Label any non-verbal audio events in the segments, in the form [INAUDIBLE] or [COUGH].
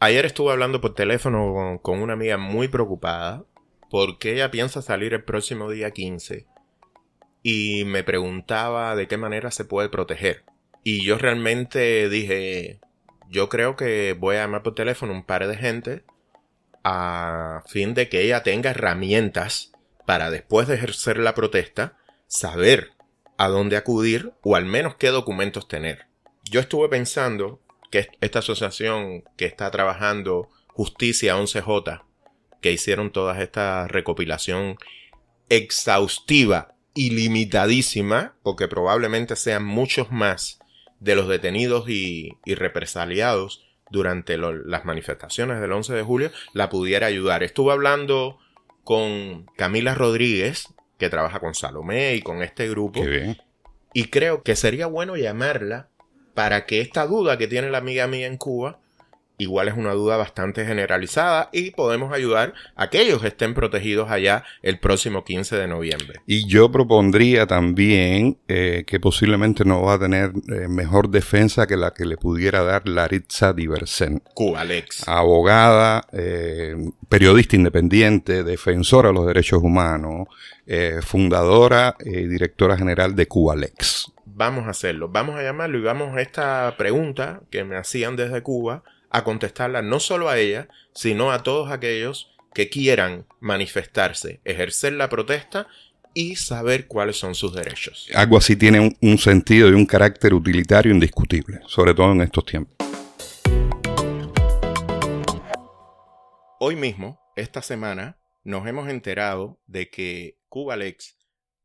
Ayer estuve hablando por teléfono con, una amiga muy preocupada porque ella piensa salir el próximo día 15 y me preguntaba de qué manera se puede proteger. Y yo realmente dije, yo creo que voy a llamar por teléfono un par de gente a fin de que ella tenga herramientas para después de ejercer la protesta saber a dónde acudir o al menos qué documentos tener. Yo estuve pensando que esta asociación que está trabajando Justicia 11J, que hicieron toda esta recopilación exhaustiva ilimitadísima, porque probablemente sean muchos más de los detenidos y, represaliados durante las manifestaciones del 11 de julio, la pudiera ayudar. Estuve hablando con Camila Rodríguez, que trabaja con Salomé y con este grupo, y creo que sería bueno llamarla para que esta duda que tiene la amiga mía en Cuba igual es una duda bastante generalizada y podemos ayudar a que ellos estén protegidos allá el próximo 15 de noviembre. Y yo propondría también eh, que posiblemente no va a tener eh, mejor defensa que la que le pudiera dar Laritza Diversen. Cubalex. Abogada, eh, periodista independiente, defensora de los derechos humanos, fundadora y directora general de Cubalex. Vamos a hacerlo, vamos a llamarlo y vamos a esta pregunta que me hacían desde Cuba a contestarla no solo a ella, sino a todos aquellos que quieran manifestarse, ejercer la protesta y saber cuáles son sus derechos. Algo así tiene un, sentido y un carácter utilitario indiscutible, sobre todo en estos tiempos. Hoy mismo, esta semana, nos hemos enterado de que Cubalex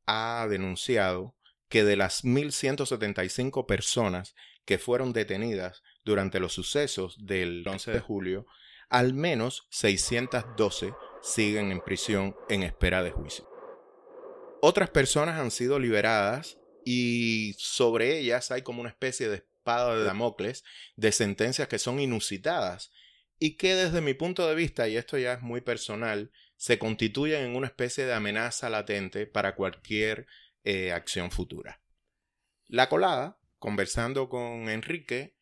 ha denunciado que de las 1.175 personas que fueron detenidas durante los sucesos del 11 de julio, al menos 612 siguen en prisión en espera de juicio. Otras personas han sido liberadas y sobre ellas hay como una especie de espada de Damocles de sentencias que son inusitadas y que desde mi punto de vista, y esto ya es muy personal, se constituyen en una especie de amenaza latente para cualquier eh, acción futura. La colada, conversando con Enrique,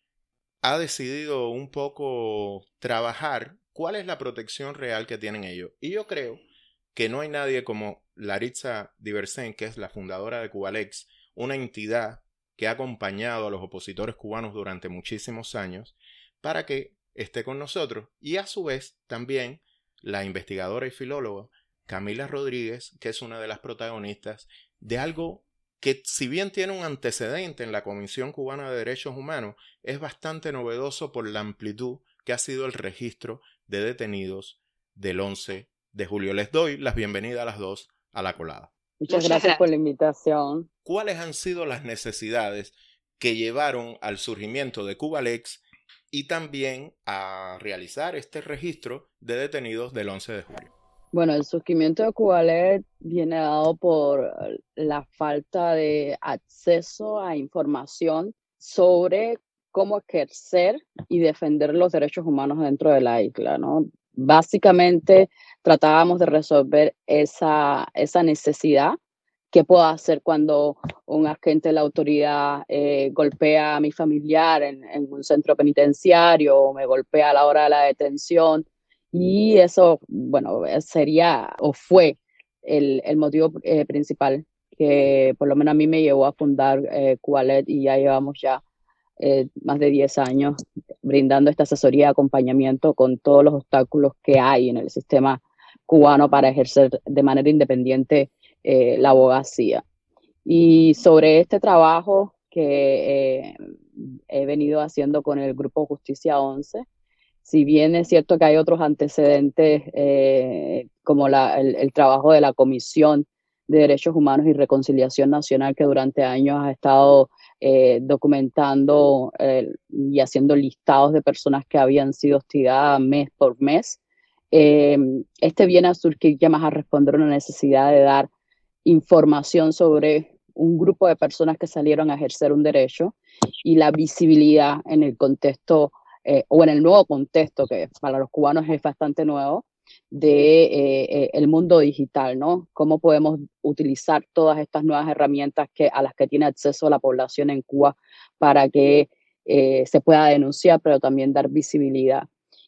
ha decidido un poco trabajar cuál es la protección real que tienen ellos. Y yo creo que no hay nadie como Laritza Diversen, que es la fundadora de Cubalex, una entidad que ha acompañado a los opositores cubanos durante muchísimos años, para que esté con nosotros. Y a su vez también la investigadora y filóloga Camila Rodríguez, que es una de las protagonistas de algo que si bien tiene un antecedente en la Comisión Cubana de Derechos Humanos, es bastante novedoso por la amplitud que ha sido el registro de detenidos del 11 de julio. Les doy las bienvenidas a las dos a la colada. Muchas gracias por la invitación. ¿Cuáles han sido las necesidades que llevaron al surgimiento de Cubalex y también a realizar este registro de detenidos del 11 de julio? Bueno, el surgimiento de Cubalet viene dado por la falta de acceso a información sobre cómo ejercer y defender los derechos humanos dentro de la isla, ¿no? Básicamente tratábamos de resolver esa, esa necesidad. ¿Qué puedo hacer cuando un agente de la autoridad eh, golpea a mi familiar en, en un centro penitenciario o me golpea a la hora de la detención? Y eso, bueno, sería o fue el, el motivo eh, principal que por lo menos a mí me llevó a fundar eh, y ya llevamos ya eh, más de 10 años brindando esta asesoría y acompañamiento con todos los obstáculos que hay en el sistema cubano para ejercer de manera independiente eh, la abogacía. Y sobre este trabajo que he venido haciendo con el Grupo Justicia 11, si bien es cierto que hay otros antecedentes eh, como el, trabajo de la Comisión de Derechos Humanos y Reconciliación Nacional que durante años ha estado eh, documentando eh, y haciendo listados de personas que habían sido hostigadas mes por mes. este viene a surgir ya más a responder una necesidad de dar información sobre un grupo de personas que salieron a ejercer un derecho y la visibilidad en el contexto eh, o en el nuevo contexto, que para los cubanos es bastante nuevo, de eh, eh, el mundo digital, ¿no? Cómo podemos utilizar todas estas nuevas herramientas que, a las que tiene acceso la población en Cuba para que se pueda denunciar, pero también dar visibilidad.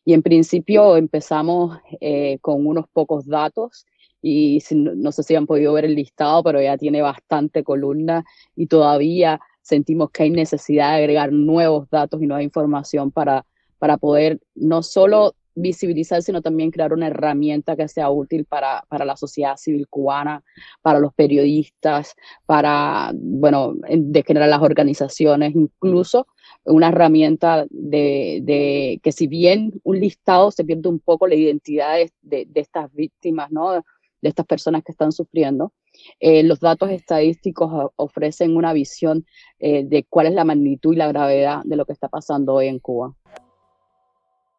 Y en principio empezamos eh, con unos pocos datos y no, sé si han podido ver el listado, pero ya tiene bastante columna y todavía sentimos que hay necesidad de agregar nuevos datos y nueva información para, para poder no solo visibilizar, sino también crear una herramienta que sea útil para, para, la sociedad civil cubana, para los periodistas, para, bueno, de general las organizaciones, incluso una herramienta de, de, que si bien un listado se pierde un poco la identidad de, de, estas víctimas, ¿no? de estas personas que están sufriendo, eh, los datos estadísticos ofrecen una visión eh, de cuál es la magnitud y la gravedad de lo que está pasando hoy en Cuba.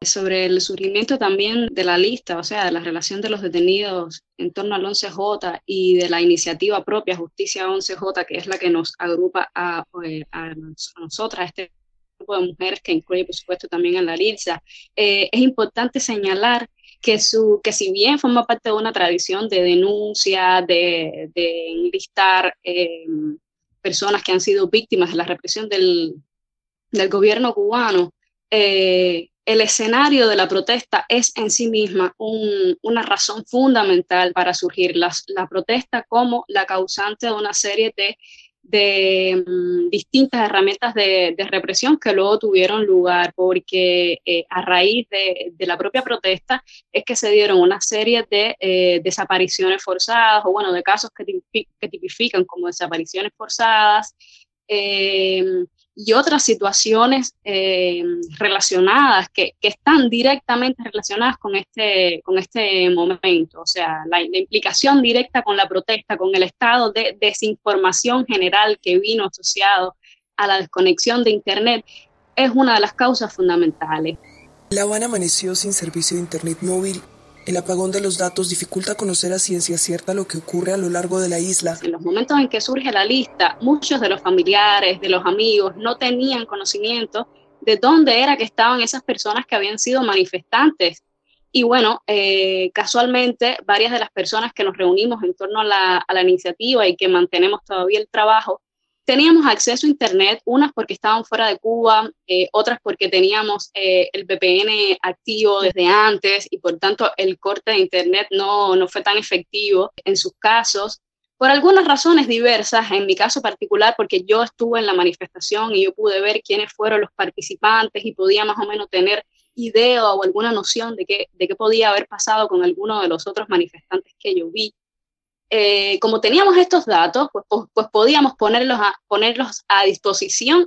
Sobre el surgimiento también de la lista, o sea, de la relación de los detenidos en torno al 11J y de la iniciativa propia Justicia 11J, que es la que nos agrupa a, eh, a, nosotras, este grupo de mujeres que incluye, por supuesto, también a la LILSA, eh, es importante señalar que, su, que si bien forma parte de una tradición de denuncia, de, enlistar eh, personas que han sido víctimas de la represión del, del gobierno cubano, eh, el escenario de la protesta es en sí misma una razón fundamental para surgir. La, protesta como la causante de una serie de, de mm, distintas herramientas de, represión que luego tuvieron lugar, porque eh, a raíz de, la propia protesta es que se dieron una serie de eh, desapariciones forzadas, o bueno, de casos que, que tipifican como desapariciones forzadas. Eh, y otras situaciones eh, relacionadas que, que, están directamente relacionadas con este, con este momento. O sea, la, implicación directa con la protesta, con el estado de desinformación general que vino asociado a la desconexión de Internet, es una de las causas fundamentales. La Habana amaneció sin servicio de Internet móvil el apagón de los datos dificulta conocer a ciencia cierta lo que ocurre a lo largo de la isla. En los momentos en que surge la lista, muchos de los familiares, de los amigos, no tenían conocimiento de dónde era que estaban esas personas que habían sido manifestantes. Y bueno, eh, casualmente, varias de las personas que nos reunimos en torno a la, a la iniciativa y que mantenemos todavía el trabajo, teníamos acceso a Internet, unas porque estaban fuera de Cuba, eh, otras porque teníamos eh, el VPN activo desde antes y por tanto el corte de Internet no, no fue tan efectivo en sus casos. Por algunas razones diversas, en mi caso particular, porque yo estuve en la manifestación y yo pude ver quiénes fueron los participantes y podía más o menos tener idea o alguna noción de qué, de qué podía haber pasado con alguno de los otros manifestantes que yo vi. Eh, como teníamos estos datos, pues, pues, podíamos ponerlos a, ponerlos a disposición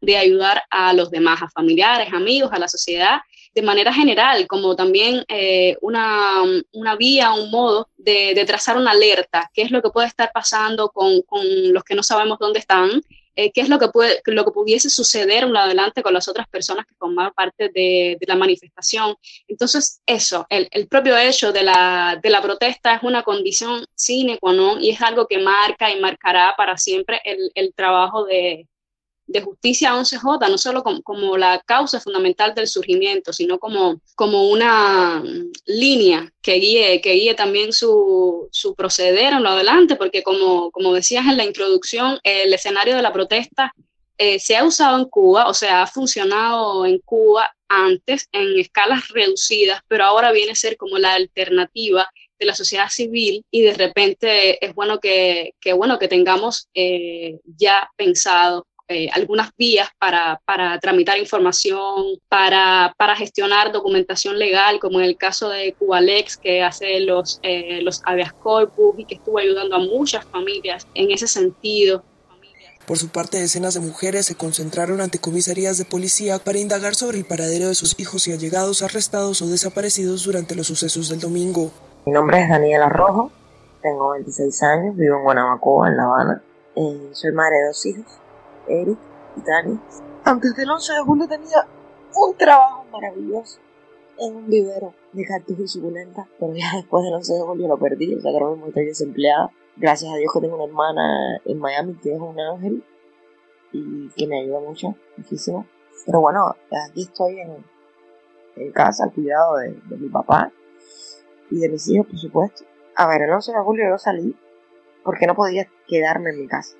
de ayudar a los demás, a familiares, amigos, a la sociedad, de manera general, como también eh, una, una, vía, un modo de, de, trazar una alerta, qué es lo que puede estar pasando con, con los que no sabemos dónde están eh, qué es lo que, puede, lo que pudiese suceder un adelante con las otras personas que formaban parte de, de la manifestación. Entonces, eso, el, el, propio hecho de la, de la protesta es una condición sine qua non y es algo que marca y marcará para siempre el, el trabajo de, de justicia 11J, no solo como, la causa fundamental del surgimiento, sino como, como una línea que guíe, que guíe también su, su proceder en lo adelante, porque como, como decías en la introducción, el escenario de la protesta eh, se ha usado en Cuba, o sea, ha funcionado en Cuba antes en escalas reducidas, pero ahora viene a ser como la alternativa de la sociedad civil y de repente es bueno que, que bueno, que tengamos eh, ya pensado eh, algunas vías para, para, tramitar información, para, para, gestionar documentación legal, como en el caso de Cubalex, que hace los, eh, los habeas corpus y que estuvo ayudando a muchas familias en ese sentido. Por su parte, decenas de mujeres se concentraron ante comisarías de policía para indagar sobre el paradero de sus hijos y allegados arrestados o desaparecidos durante los sucesos del domingo. Mi nombre es Daniela Rojo, tengo 26 años, vivo en Guanabacoa, en La Habana. Eh, soy madre de dos hijos. Eric y Dani. Antes del 11 de julio tenía un trabajo maravilloso en un vivero de cactus y suculentas, pero ya después del 11 de julio lo perdí, o sea que ahora mismo estoy desempleada. Gracias a Dios que tengo una hermana en Miami que es un ángel y que me ayuda mucho, muchísimo. Pero bueno, aquí estoy en, en casa al cuidado de, de, mi papá y de mis hijos, por supuesto. A ver, el 11 de julio yo salí porque no podía quedarme en mi casa.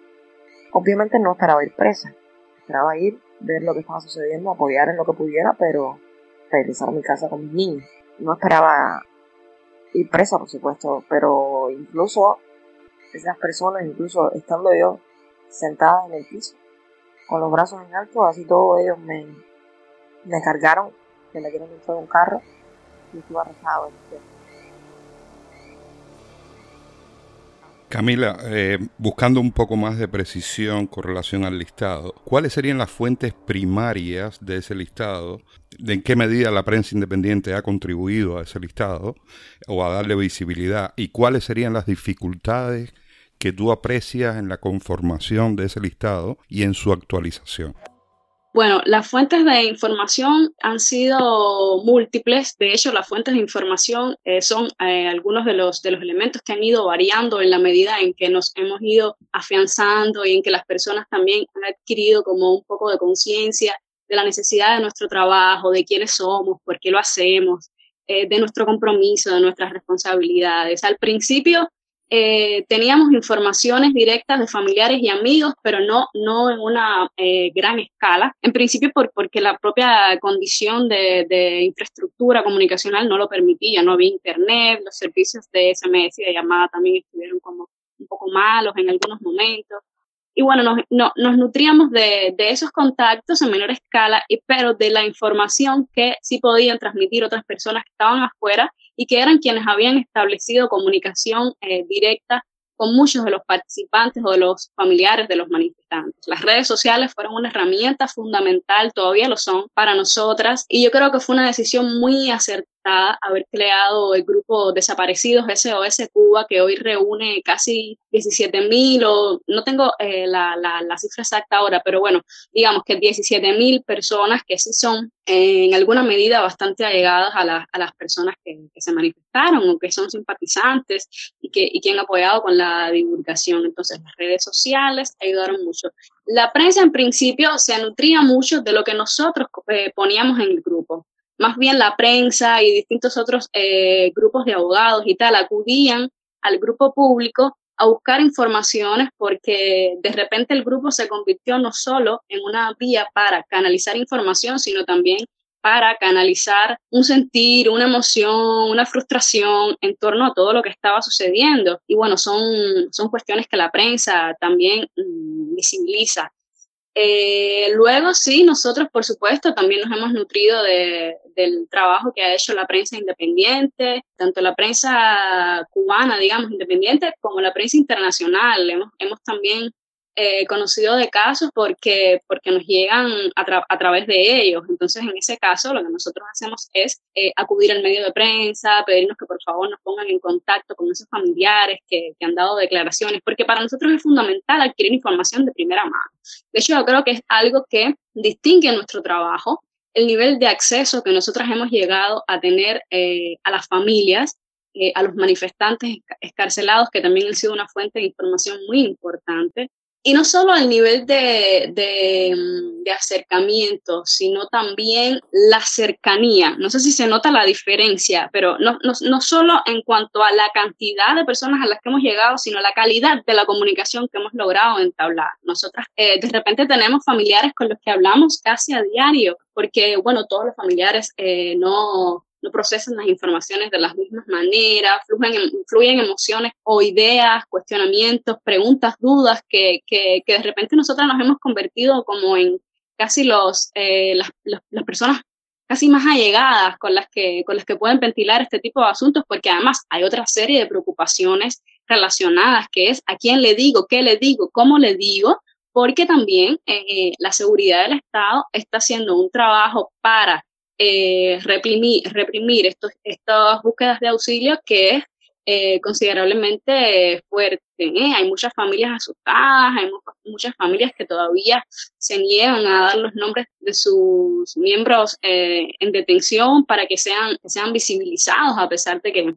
Obviamente no esperaba ir presa, esperaba ir, ver lo que estaba sucediendo, apoyar en lo que pudiera, pero regresar a mi casa con mis niños. No esperaba ir presa, por supuesto, pero incluso esas personas, incluso estando yo sentada en el piso, con los brazos en alto, así todos ellos me, me cargaron, me metieron dentro de un carro y estuve arrestado Camila, eh, buscando un poco más de precisión con relación al listado, ¿cuáles serían las fuentes primarias de ese listado? ¿De en qué medida la prensa independiente ha contribuido a ese listado o a darle visibilidad? ¿Y cuáles serían las dificultades que tú aprecias en la conformación de ese listado y en su actualización? Bueno, las fuentes de información han sido múltiples. De hecho, las fuentes de información eh, son eh, algunos de los, de los elementos que han ido variando en la medida en que nos hemos ido afianzando y en que las personas también han adquirido como un poco de conciencia de la necesidad de nuestro trabajo, de quiénes somos, por qué lo hacemos, eh, de nuestro compromiso, de nuestras responsabilidades. Al principio eh, teníamos informaciones directas de familiares y amigos, pero no, no en una eh, gran escala. En principio por, porque la propia condición de, de, infraestructura comunicacional no lo permitía, no había internet, los servicios de SMS y de llamada también estuvieron como un poco malos en algunos momentos. Y bueno, nos, no, nos nutríamos de, de, esos contactos en menor escala, pero de la información que sí podían transmitir otras personas que estaban afuera y que eran quienes habían establecido comunicación eh, directa con muchos de los participantes o de los familiares de los manifestantes. Las redes sociales fueron una herramienta fundamental, todavía lo son para nosotras, y yo creo que fue una decisión muy acertada haber creado el grupo Desaparecidos SOS Cuba, que hoy reúne casi 17 mil, o no tengo eh, la, la, la, cifra exacta ahora, pero bueno, digamos que 17 mil personas que sí son eh, en alguna medida bastante allegadas a, la, a las personas que, que, se manifestaron o que son simpatizantes y que, y que han apoyado con la divulgación. Entonces, las redes sociales ayudaron mucho. La prensa en principio se nutría mucho de lo que nosotros eh, poníamos en el grupo más bien la prensa y distintos otros eh, grupos de abogados y tal acudían al grupo público a buscar informaciones porque de repente el grupo se convirtió no solo en una vía para canalizar información, sino también para canalizar un sentir, una emoción, una frustración en torno a todo lo que estaba sucediendo. Y bueno, son, son cuestiones que la prensa también mm, visibiliza. Eh, luego sí, nosotros por supuesto también nos hemos nutrido de, del trabajo que ha hecho la prensa independiente, tanto la prensa cubana, digamos, independiente, como la prensa internacional. Hemos, hemos también eh, conocido de casos porque, porque nos llegan a, a, través de ellos. Entonces, en ese caso, lo que nosotros hacemos es eh, acudir al medio de prensa, pedirnos que por favor nos pongan en contacto con esos familiares que, que, han dado declaraciones, porque para nosotros es fundamental adquirir información de primera mano. De hecho, yo creo que es algo que distingue nuestro trabajo, el nivel de acceso que nosotros hemos llegado a tener eh, a las familias eh, a los manifestantes escarcelados, que también han sido una fuente de información muy importante, y no solo el nivel de, de, de, acercamiento, sino también la cercanía. No sé si se nota la diferencia, pero no, no, no, solo en cuanto a la cantidad de personas a las que hemos llegado, sino la calidad de la comunicación que hemos logrado entablar. Nosotras eh, de repente tenemos familiares con los que hablamos casi a diario, porque, bueno, todos los familiares eh, no, no procesan las informaciones de las mismas maneras, fluyen, fluyen emociones o ideas, cuestionamientos, preguntas, dudas que, que, de repente nosotras nos hemos convertido como en casi los, eh, las, las, personas casi más allegadas con las, que, con las que pueden ventilar este tipo de asuntos, porque además hay otra serie de preocupaciones relacionadas, que es a quién le digo, qué le digo, cómo le digo, porque también eh, la seguridad del Estado está haciendo un trabajo para eh, reprimir, reprimir estos, estas búsquedas de auxilio que es eh, considerablemente fuerte. ¿eh? Hay muchas familias asustadas, hay muchas familias que todavía se niegan a dar los nombres de sus miembros eh, en detención para que sean, que sean visibilizados, a pesar de que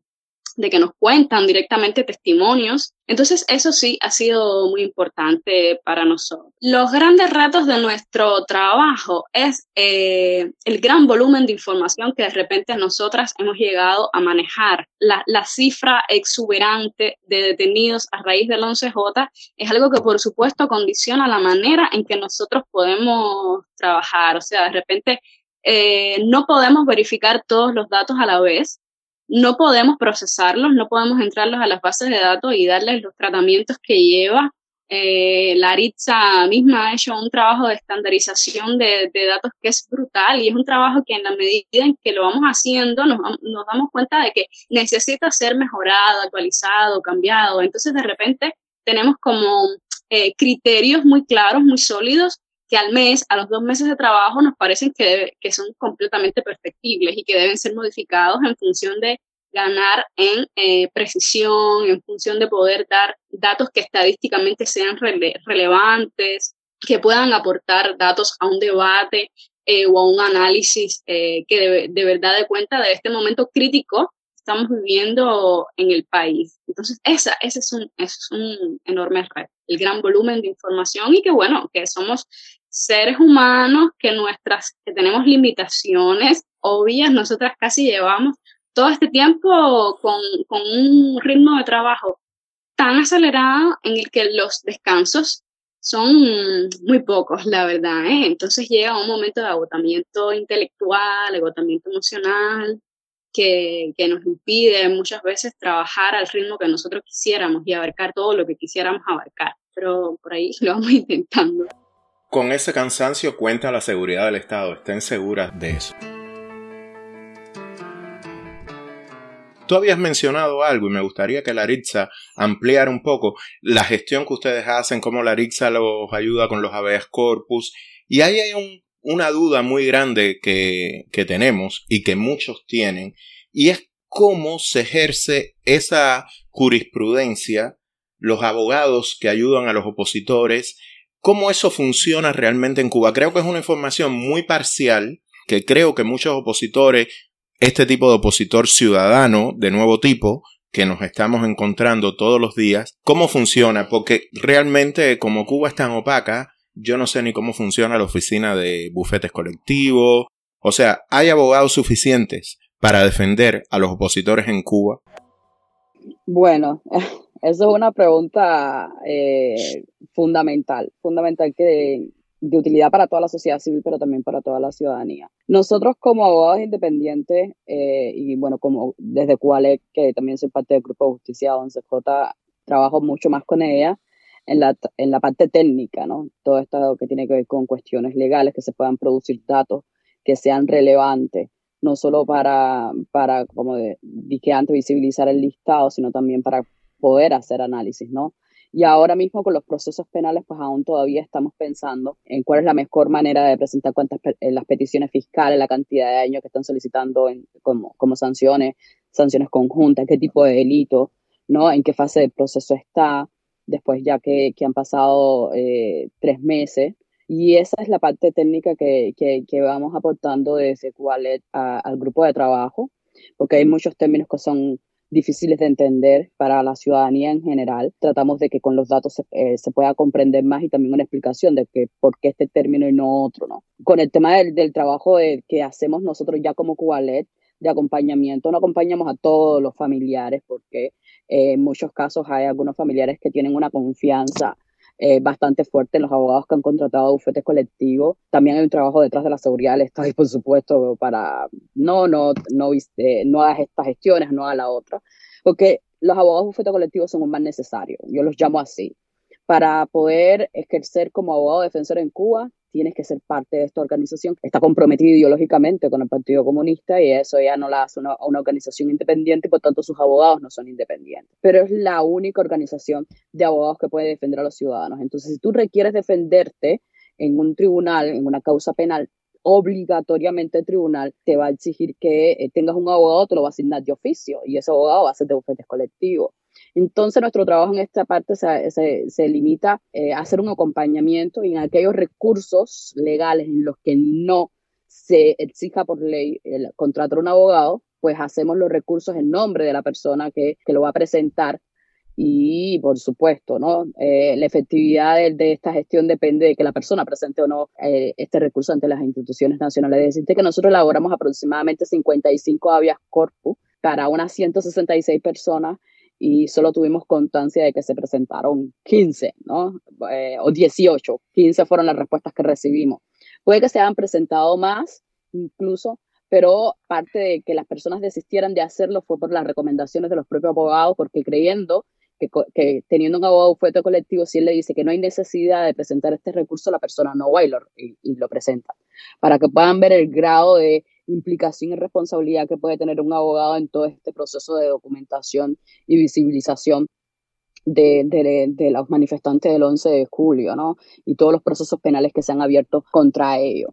de que nos cuentan directamente testimonios. Entonces, eso sí ha sido muy importante para nosotros. Los grandes retos de nuestro trabajo es eh, el gran volumen de información que de repente nosotras hemos llegado a manejar. La, la cifra exuberante de detenidos a raíz del 11J es algo que, por supuesto, condiciona la manera en que nosotros podemos trabajar. O sea, de repente eh, no podemos verificar todos los datos a la vez, no podemos procesarlos, no podemos entrarlos a las bases de datos y darles los tratamientos que lleva. Eh, la ARITSA misma ha hecho un trabajo de estandarización de, datos que es brutal y es un trabajo que en la medida en que lo vamos haciendo nos, nos damos cuenta de que necesita ser mejorado, actualizado, cambiado. Entonces de repente tenemos como eh, criterios muy claros, muy sólidos que al mes, a los dos meses de trabajo, nos parecen que, que son completamente perfectibles y que deben ser modificados en función de ganar en eh, precisión, en función de poder dar datos que estadísticamente sean relevantes, que puedan aportar datos a un debate eh, o a un análisis eh, que de, de, verdad dé cuenta de este momento crítico que estamos viviendo en el país. Entonces, esa, ese es un, es un enorme reto, el gran volumen de información y que bueno, que somos seres humanos, que nuestras, que tenemos limitaciones obvias, nosotras casi llevamos todo este tiempo con, con un ritmo de trabajo tan acelerado en el que los descansos son muy pocos, la verdad. ¿eh? Entonces llega un momento de agotamiento intelectual, agotamiento emocional, que, nos impide muchas veces trabajar al ritmo que nosotros quisiéramos y abarcar todo lo que quisiéramos abarcar. Pero por ahí [LAUGHS] lo vamos intentando. Con ese cansancio cuenta la seguridad del Estado, estén seguras de eso. Tú habías mencionado algo y me gustaría que Laritza ampliara un poco la gestión que ustedes hacen, cómo Laritza los ayuda con los habeas corpus. Y ahí hay una duda muy grande que, que tenemos y que muchos tienen, y es cómo se ejerce esa jurisprudencia, los abogados que ayudan a los opositores, cómo eso funciona realmente en Cuba. Creo que es una información muy parcial que creo que muchos opositores, este tipo de opositor ciudadano de nuevo tipo, que nos estamos encontrando todos los días, cómo funciona, porque realmente como Cuba es tan opaca, yo no sé ni cómo funciona la oficina de bufetes colectivos, o sea, ¿hay abogados suficientes para defender a los opositores en Cuba? Bueno, [LAUGHS] Eso es una pregunta eh, fundamental, fundamental que de, utilidad para toda la sociedad civil, pero también para toda la ciudadanía. Nosotros como abogados independientes, eh, y bueno, como desde Cuale, que también soy parte del Grupo Justicia 11J, trabajo mucho más con ella en la, en la parte técnica, ¿no? Todo esto que tiene que ver con cuestiones legales, que se puedan producir datos que sean relevantes no solo para, para como dije antes, visibilizar el listado, sino también para poder hacer análisis, ¿no? Y ahora mismo con los procesos penales, pues aún todavía estamos pensando en cuál es la mejor manera de presentar cuentas, eh, las peticiones fiscales, la cantidad de años que están solicitando como, como sanciones, sanciones conjuntas, qué tipo de delito, ¿no? En qué fase del proceso está, después ya que, que han pasado eh, tres meses. Y esa es la parte técnica que, que, que vamos aportando desde Qualet al grupo de trabajo, porque hay muchos términos que son difíciles de entender para la ciudadanía en general. Tratamos de que con los datos se, eh, se, pueda comprender más y también una explicación de que por qué este término y no otro, ¿no? Con el tema del, del trabajo de, que hacemos nosotros ya como Cubalet de acompañamiento, no acompañamos a todos los familiares porque eh, en muchos casos hay algunos familiares que tienen una confianza eh, bastante fuerte en los abogados que han contratado bufetes colectivos. También hay un trabajo detrás de la seguridad del Estado [LAUGHS] y por supuesto para no, no, no, eh, no hagas estas gestiones, no a la otra, porque los abogados bufetes colectivos son un más necesario, yo los llamo así. Para poder ejercer como abogado defensor en Cuba, tienes que ser parte de esta organización. Está comprometido ideológicamente con el Partido Comunista y eso ya no la hace una, una organización independiente por tanto sus abogados no son independientes. Pero es la única organización de abogados que puede defender a los ciudadanos. Entonces, si tú requieres defenderte en un tribunal, en una causa penal, obligatoriamente el tribunal te va a exigir que eh, tengas un abogado, te lo va a asignar de oficio y ese abogado va a ser de bufetes colectivos. Entonces, nuestro trabajo en esta parte se, se, limita eh, a hacer un acompañamiento en aquellos recursos legales en los que no se exija por ley el contratar un abogado, pues hacemos los recursos en nombre de la persona que, que lo va a presentar y por supuesto, ¿no? Eh, la efectividad de, esta gestión depende de que la persona presente o no eh, este recurso ante las instituciones nacionales. Decirte que nosotros elaboramos aproximadamente 55 habeas corpus para unas 166 personas y solo tuvimos constancia de que se presentaron 15, ¿no? Eh, o 18, 15 fueron las respuestas que recibimos. Puede que se hayan presentado más, incluso, pero parte de que las personas desistieran de hacerlo fue por las recomendaciones de los propios abogados, porque creyendo que, teniendo un abogado fuerte colectivo, si él le dice que no hay necesidad de presentar este recurso, la persona no va y lo presenta, para que puedan ver el grado de implicación y responsabilidad que puede tener un abogado en todo este proceso de documentación y visibilización de, de, los manifestantes del 11 de julio, ¿no? Y todos los procesos penales que se han abierto contra ellos.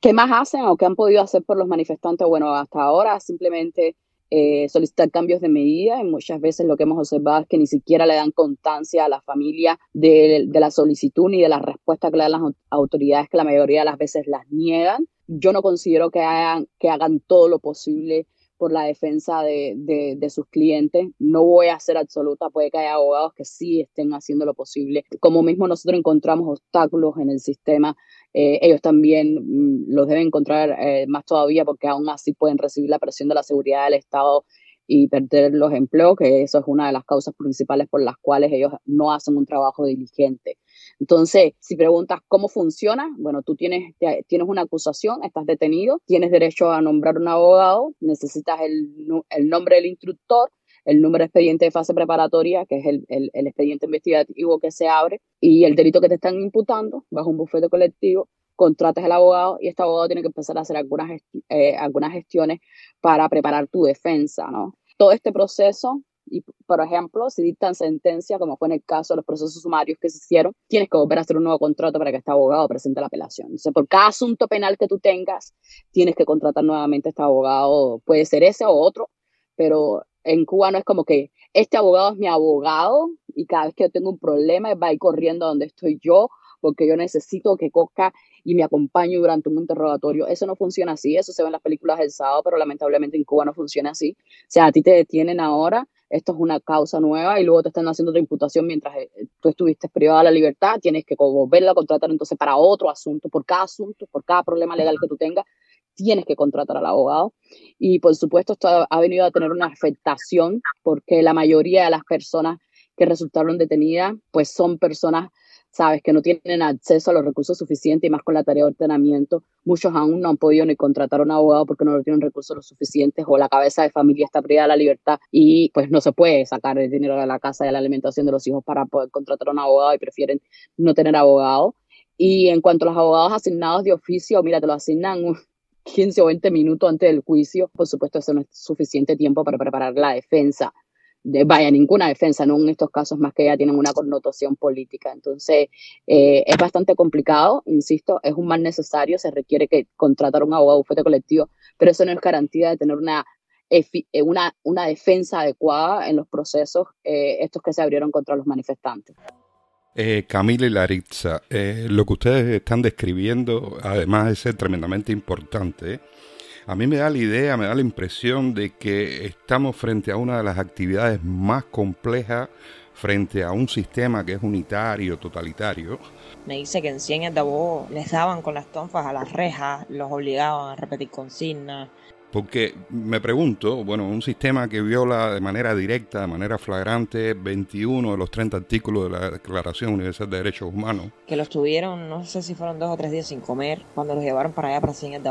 ¿Qué más hacen o qué han podido hacer por los manifestantes? Bueno, hasta ahora simplemente eh, solicitar cambios de medida y muchas veces lo que hemos observado es que ni siquiera le dan constancia a la familia de, de la solicitud ni de la respuesta que le dan las autoridades que la mayoría de las veces las niegan. Yo no considero que hagan, que hagan todo lo posible por la defensa de, sus clientes. No voy a ser absoluta, puede que haya abogados que sí estén haciendo lo posible. Como mismo nosotros encontramos obstáculos en el sistema, eh, ellos también mm, los deben encontrar eh, más todavía porque aún así pueden recibir la presión de la seguridad del Estado y perder los empleos, que eso es una de las causas principales por las cuales ellos no hacen un trabajo diligente. Entonces, si preguntas cómo funciona, bueno, tú tienes, tienes una acusación, estás detenido, tienes derecho a nombrar un abogado, necesitas el, el nombre del instructor, el número de expediente de fase preparatoria, que es el, el, el, expediente investigativo que se abre, y el delito que te están imputando bajo un bufete colectivo, contratas al abogado y este abogado tiene que empezar a hacer algunas, eh, algunas gestiones para preparar tu defensa, ¿no? Todo este proceso y, por ejemplo, si dictan sentencia, como fue en el caso de los procesos sumarios que se hicieron, tienes que volver a hacer un nuevo contrato para que este abogado presente la apelación. Entonces, por cada asunto penal que tú tengas, tienes que contratar nuevamente a este abogado, puede ser ese o otro, pero en Cuba no es como que este abogado es mi abogado y cada vez que yo tengo un problema va a ir corriendo donde estoy yo porque yo necesito que Coca y me acompañe durante un interrogatorio. Eso no funciona así, eso se ve en las películas del sábado, pero lamentablemente en Cuba no funciona así. O sea, a ti te detienen ahora, esto es una causa nueva y luego te están haciendo otra imputación mientras eh, tú estuviste privada de la libertad, tienes que volverla a contratar entonces para otro asunto, por cada asunto, por cada problema legal que tú tengas, tienes que contratar al abogado. Y por supuesto esto ha venido a tener una afectación porque la mayoría de las personas que resultaron detenidas pues son personas sabes, que no tienen acceso a los recursos suficientes y más con la tarea de ordenamiento. Muchos aún no han podido ni contratar a un abogado porque no tienen recursos lo suficientes o la cabeza de familia está privada de la libertad y pues no se puede sacar el dinero de la casa y de la alimentación de los hijos para poder contratar a un abogado y prefieren no tener abogado. Y en cuanto a los abogados asignados de oficio, mira, te lo asignan 15 o 20 minutos antes del juicio. Por supuesto, eso no es suficiente tiempo para preparar la defensa vaya, ninguna defensa, no en estos casos más que ya tienen una connotación política. Entonces, eh, es bastante complicado, insisto, es un mal necesario, se requiere que contratar un abogado bufete colectivo, pero eso no es garantía de tener una, eh, una, una defensa adecuada en los procesos eh, estos que se abrieron contra los manifestantes. Camila y Laritza, lo que ustedes están describiendo, además de tremendamente importante, a mí me da la idea, me da la impresión de que estamos frente a una de las actividades más complejas frente a un sistema que es unitario, totalitario. Me dice que en Cien de les daban con las tonfas a las rejas, los obligaban a repetir consignas, porque me pregunto, bueno, un sistema que viola de manera directa, de manera flagrante, 21 de los 30 artículos de la Declaración Universal de Derechos Humanos. Que los tuvieron, no sé si fueron dos o tres días sin comer, cuando los llevaron para allá, para Cien de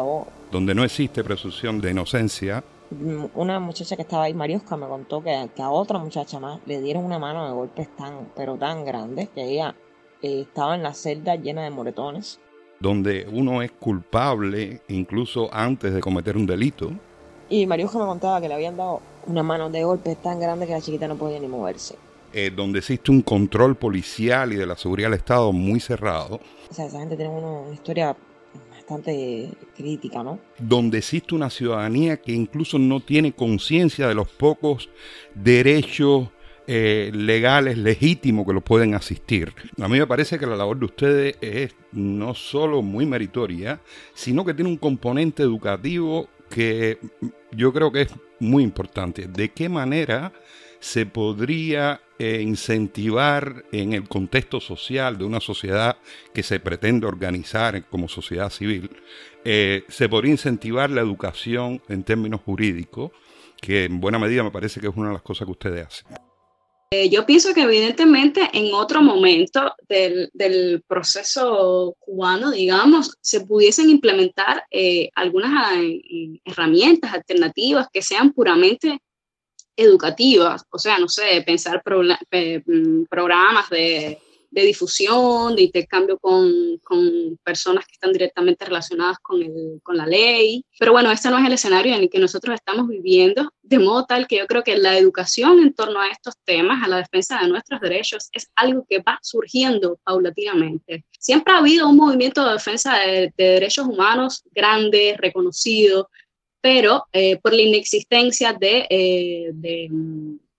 Donde no existe presunción de inocencia. Mm, una muchacha que estaba ahí, Mariosca, me contó que, que, a otra muchacha más le dieron una mano de golpes tan, pero tan grandes, que ella eh, estaba en la celda llena de moretones donde uno es culpable incluso antes de cometer un delito. Y Mariuja me contaba que le habían dado una mano de golpe tan grande que la chiquita no podía ni moverse. Eh, donde existe un control policial y de la seguridad del Estado muy cerrado. O sea, esa gente tiene una historia bastante crítica, ¿no? Donde existe una ciudadanía que incluso no tiene conciencia de los pocos derechos eh, legales, legítimos que los pueden asistir. A mí me parece que la labor de ustedes es no solo muy meritoria, sino que tiene un componente educativo que yo creo que es muy importante. ¿De qué manera se podría eh, incentivar en el contexto social de una sociedad que se pretende organizar como sociedad civil? Eh, se podría incentivar la educación en términos jurídicos, que en buena medida me parece que es una de las cosas que ustedes hacen. Eh, yo pienso que evidentemente en otro momento del, del proceso cubano, digamos, se pudiesen implementar eh, algunas eh, herramientas alternativas que sean puramente educativas, o sea, no sé, pensar mm, programas de de difusión, de intercambio con, con, personas que están directamente relacionadas con, el, con la ley. Pero bueno, este no es el escenario en el que nosotros estamos viviendo, de modo tal que yo creo que la educación en torno a estos temas, a la defensa de nuestros derechos, es algo que va surgiendo paulatinamente. Siempre ha habido un movimiento de defensa de, derechos humanos grande, reconocido, pero eh, por la inexistencia de, eh, de,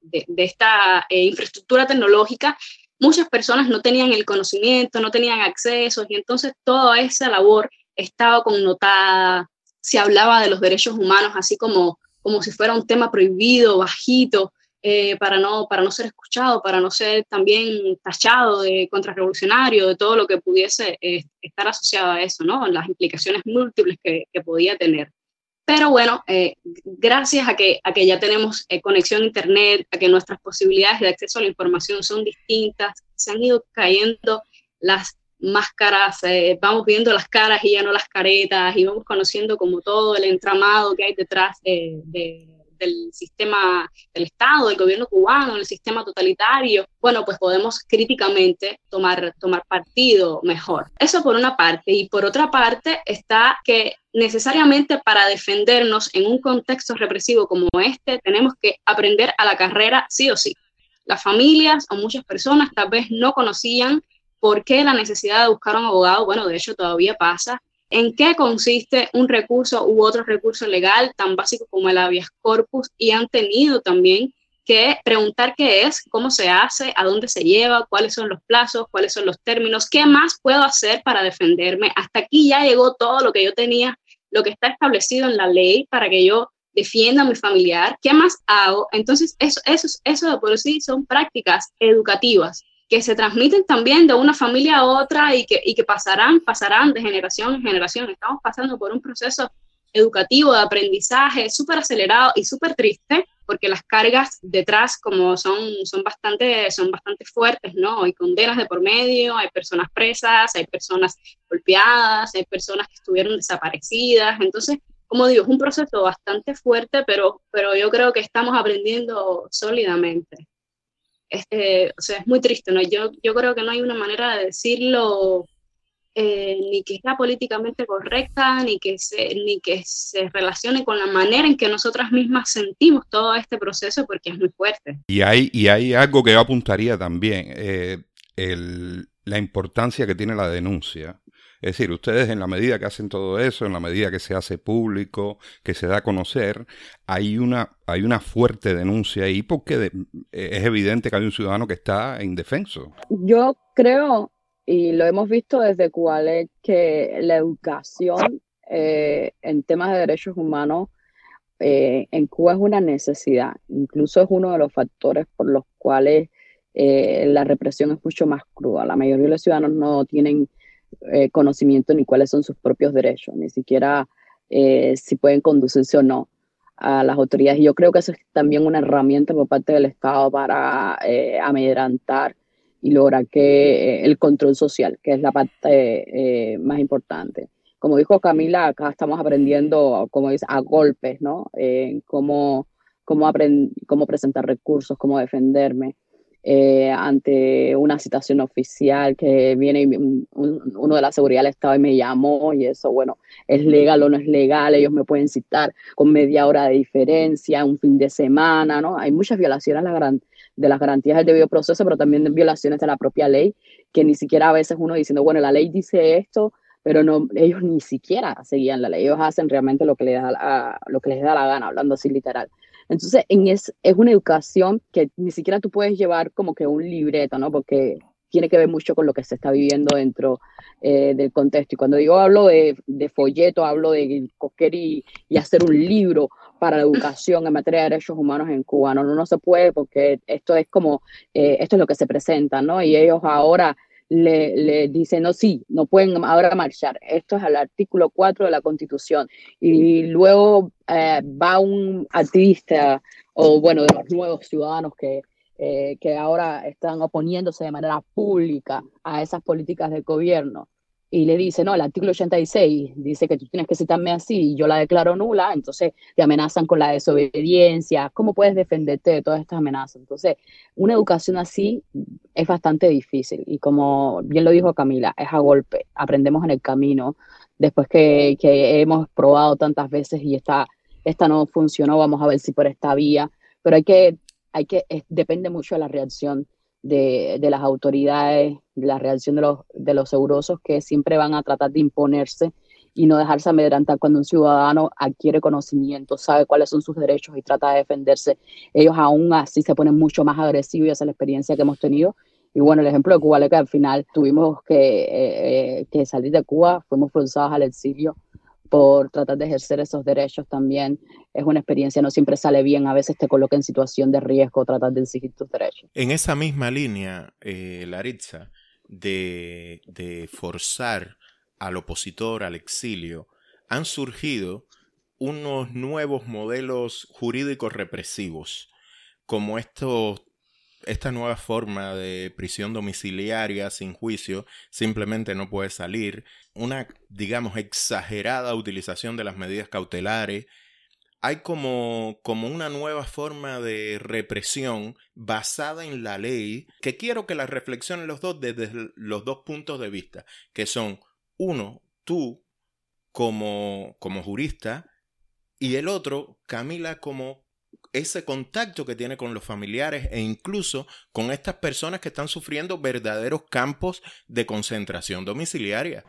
de, esta eh, infraestructura tecnológica muchas personas no tenían el conocimiento, no tenían acceso y entonces toda esa labor estaba connotada, se hablaba de los derechos humanos así como, como si fuera un tema prohibido, bajito, eh, para, no, para no ser escuchado, para no ser también tachado de contrarrevolucionario, de todo lo que pudiese eh, estar asociado a eso, ¿no? Las implicaciones múltiples que, que podía tener. Pero bueno, eh, gracias a que, a que ya tenemos eh, conexión a Internet, a que nuestras posibilidades de acceso a la información son distintas, se han ido cayendo las máscaras, eh, vamos viendo las caras y ya no las caretas, y vamos conociendo como todo el entramado que hay detrás de del sistema del Estado, del gobierno cubano, el sistema totalitario, bueno, pues podemos críticamente tomar, tomar partido mejor. Eso por una parte. Y por otra parte está que necesariamente para defendernos en un contexto represivo como este, tenemos que aprender a la carrera sí o sí. Las familias o muchas personas tal vez no conocían por qué la necesidad de buscar un abogado, bueno, de hecho todavía pasa, en qué consiste un recurso u otro recurso legal tan básico como el habeas corpus y han tenido también que preguntar qué es, cómo se hace, a dónde se lleva, cuáles son los plazos, cuáles son los términos, qué más puedo hacer para defenderme. Hasta aquí ya llegó todo lo que yo tenía, lo que está establecido en la ley para que yo defienda a mi familiar. ¿Qué más hago? Entonces, eso, eso, eso de por sí son prácticas educativas que se transmiten también de una familia a otra y que, y que pasarán, pasarán de generación en generación. Estamos pasando por un proceso educativo de aprendizaje súper acelerado y súper triste porque las cargas detrás como son, son, bastante, son bastante fuertes, ¿no? Hay condenas de por medio, hay personas presas, hay personas golpeadas, hay personas que estuvieron desaparecidas. Entonces, como digo, es un proceso bastante fuerte, pero, pero yo creo que estamos aprendiendo sólidamente. Este, o sea, es muy triste, ¿no? Yo, yo creo que no hay una manera de decirlo eh, ni que sea políticamente correcta, ni que, se, ni que se relacione con la manera en que nosotras mismas sentimos todo este proceso, porque es muy fuerte. Y hay, y hay algo que yo apuntaría también, eh, el, la importancia que tiene la denuncia. Es decir, ustedes en la medida que hacen todo eso, en la medida que se hace público, que se da a conocer, hay una, hay una fuerte denuncia ahí porque es evidente que hay un ciudadano que está indefenso. Yo creo, y lo hemos visto desde cuál es que la educación eh, en temas de derechos humanos eh, en Cuba es una necesidad, incluso es uno de los factores por los cuales eh, la represión es mucho más cruda. La mayoría de los ciudadanos no tienen conocimiento ni cuáles son sus propios derechos, ni siquiera si pueden conducirse o no a las autoridades. Y yo creo que eso es también una herramienta por parte del Estado para amedrantar y lograr que el control social, que es la parte más importante. Como dijo Camila, acá estamos aprendiendo, como dice, a golpes, ¿no? cómo, cómo, cómo presentar recursos, cómo defenderme. Eh, ante una citación oficial que viene uno de la seguridad del Estado y me llamó y eso, bueno, es legal o no es legal, ellos me pueden citar con media hora de diferencia, un fin de semana, ¿no? Hay muchas violaciones de las garantías del debido proceso, pero también violaciones de la propia ley, que ni siquiera a veces uno diciendo, bueno, la ley dice esto, pero no, ellos ni siquiera seguían la ley, ellos hacen realmente lo que les da, lo que les da la gana, hablando así literal. Entonces, en es, es una educación que ni siquiera tú puedes llevar como que un libreto, ¿no? Porque tiene que ver mucho con lo que se está viviendo dentro eh, del contexto. Y cuando yo hablo de, de folleto, hablo de coger y, hacer un libro para la educación en materia de derechos humanos en Cuba. No, no, se puede porque esto es como, eh, esto es lo que se presenta, ¿no? Y ellos ahora le, le dicen, no, sí, no pueden ahora marchar. Esto es el artículo 4 de la Constitución. Y luego eh, va un activista, o bueno, de los nuevos ciudadanos que, eh, que ahora están oponiéndose de manera pública a esas políticas del gobierno, y le dice, no, el artículo 86 dice que tú tienes que citarme así y yo la declaro nula, entonces te amenazan con la desobediencia. ¿Cómo puedes defenderte de todas estas amenazas? Entonces, una educación así es bastante difícil y como bien lo dijo Camila, es a golpe, aprendemos en el camino, después que, que hemos probado tantas veces y esta, esta no funcionó, vamos a ver si por esta vía, pero hay que, hay que, depende mucho de la reacción de, de, las autoridades, de la reacción de los, de los segurosos que siempre van a tratar de imponerse y no dejarse amedrentar cuando un ciudadano adquiere conocimiento, sabe cuáles son sus derechos y trata de defenderse. Ellos aún así se ponen mucho más agresivos y esa es la experiencia que hemos tenido. Y bueno, el ejemplo de Cuba, que al final tuvimos que, eh, eh, que salir de Cuba, fuimos forzados al exilio por tratar de ejercer esos derechos también. Es una experiencia, no siempre sale bien, a veces te coloca en situación de riesgo tratar de exigir tus derechos. En esa misma línea, eh, Laritza, de, forzar al opositor al exilio, han surgido unos nuevos modelos jurídicos represivos, como estos esta nueva forma de prisión domiciliaria sin juicio simplemente no puede salir, una, digamos, exagerada utilización de las medidas cautelares, hay como, como una nueva forma de represión basada en la ley que quiero que la reflexionen los dos desde los dos puntos de vista, que son, uno, tú como, como jurista, y el otro, Camila, como ese contacto que tiene con los familiares e incluso con estas personas que están sufriendo verdaderos campos de concentración domiciliaria.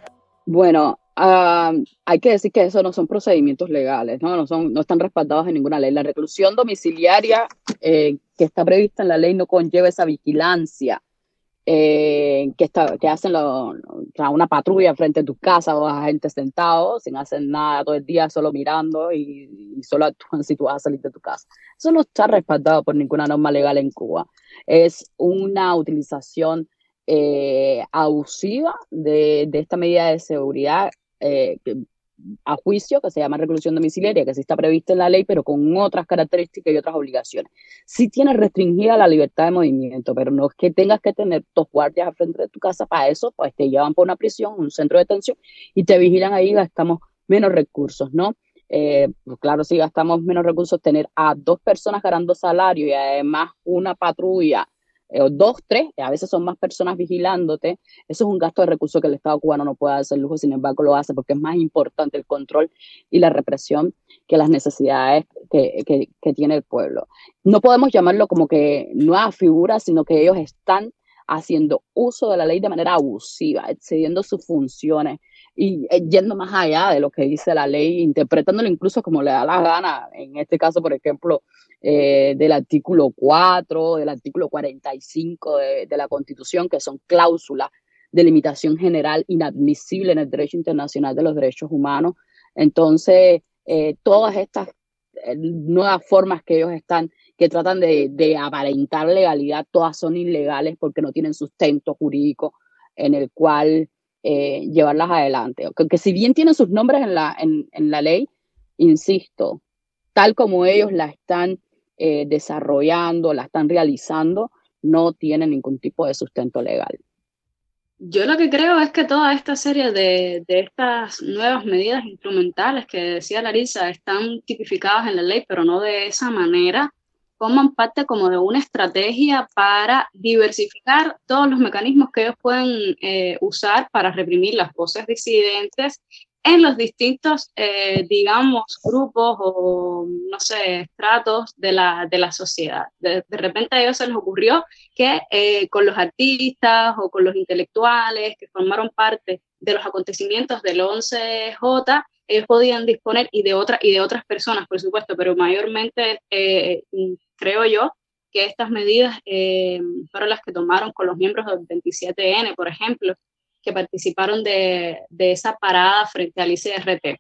Bueno, ah, hay que decir que eso no son procedimientos legales, ¿no? No, son, no están respaldados en ninguna ley. La reclusión domiciliaria eh, que está prevista en la ley no conlleva esa vigilancia eh, que, está, que hacen una patrulla frente a tu casa o a gente sentado sin hacer nada todo el día, solo mirando y, solo actúan si tú vas a salir de tu casa. Eso no está respaldado por ninguna norma legal en Cuba. Es una utilización eh, abusiva de, esta medida de seguridad eh, a juicio, que se llama reclusión domiciliaria, que sí está prevista en la ley, pero con otras características y otras obligaciones. Sí tiene restringida la libertad de movimiento, pero no es que tengas que tener dos guardias al frente de tu casa para eso, pues te llevan por una prisión, un centro de detención y te vigilan ahí, gastamos menos recursos, ¿no? Eh, pues claro, si gastamos menos recursos, tener a dos personas ganando salario y además una patrulla o dos, tres, a veces son más personas vigilándote, eso es un gasto de recursos que el Estado cubano no puede hacer lujo, sin embargo lo hace porque es más importante el control y la represión que las necesidades que, que, que tiene el pueblo. No podemos llamarlo como que nueva figura, sino que ellos están haciendo uso de la ley de manera abusiva, excediendo sus funciones y eh, yendo más allá de lo que dice la ley, interpretándolo incluso como le da la gana. En este caso, por ejemplo, eh, del artículo 4, del artículo 45 de, de la Constitución, que son cláusulas de limitación general inadmisible en el derecho internacional de los derechos humanos. Entonces, eh, todas estas nuevas formas que ellos están, que tratan de, de, aparentar legalidad, todas son ilegales porque no tienen sustento jurídico en el cual eh, llevarlas adelante. Que, si bien tienen sus nombres en la, en, la ley, insisto, tal como ellos la están eh, desarrollando, la están realizando, no tienen ningún tipo de sustento legal. Yo lo que creo es que toda esta serie de, de, estas nuevas medidas instrumentales que decía Larisa están tipificadas en la ley, pero no de esa manera, forman parte como de una estrategia para diversificar todos los mecanismos que ellos pueden eh, usar para reprimir las voces disidentes en los distintos, eh, digamos, grupos o, no sé, estratos de la, de la sociedad. De, de, repente a ellos se les ocurrió que eh, con los artistas o con los intelectuales que formaron parte de los acontecimientos del 11J, ellos podían disponer y de, otra, y de otras personas, por supuesto, pero mayormente eh, creo yo que estas medidas eh, fueron las que tomaron con los miembros del 27N, por ejemplo, que participaron de, de esa parada frente al ICRT.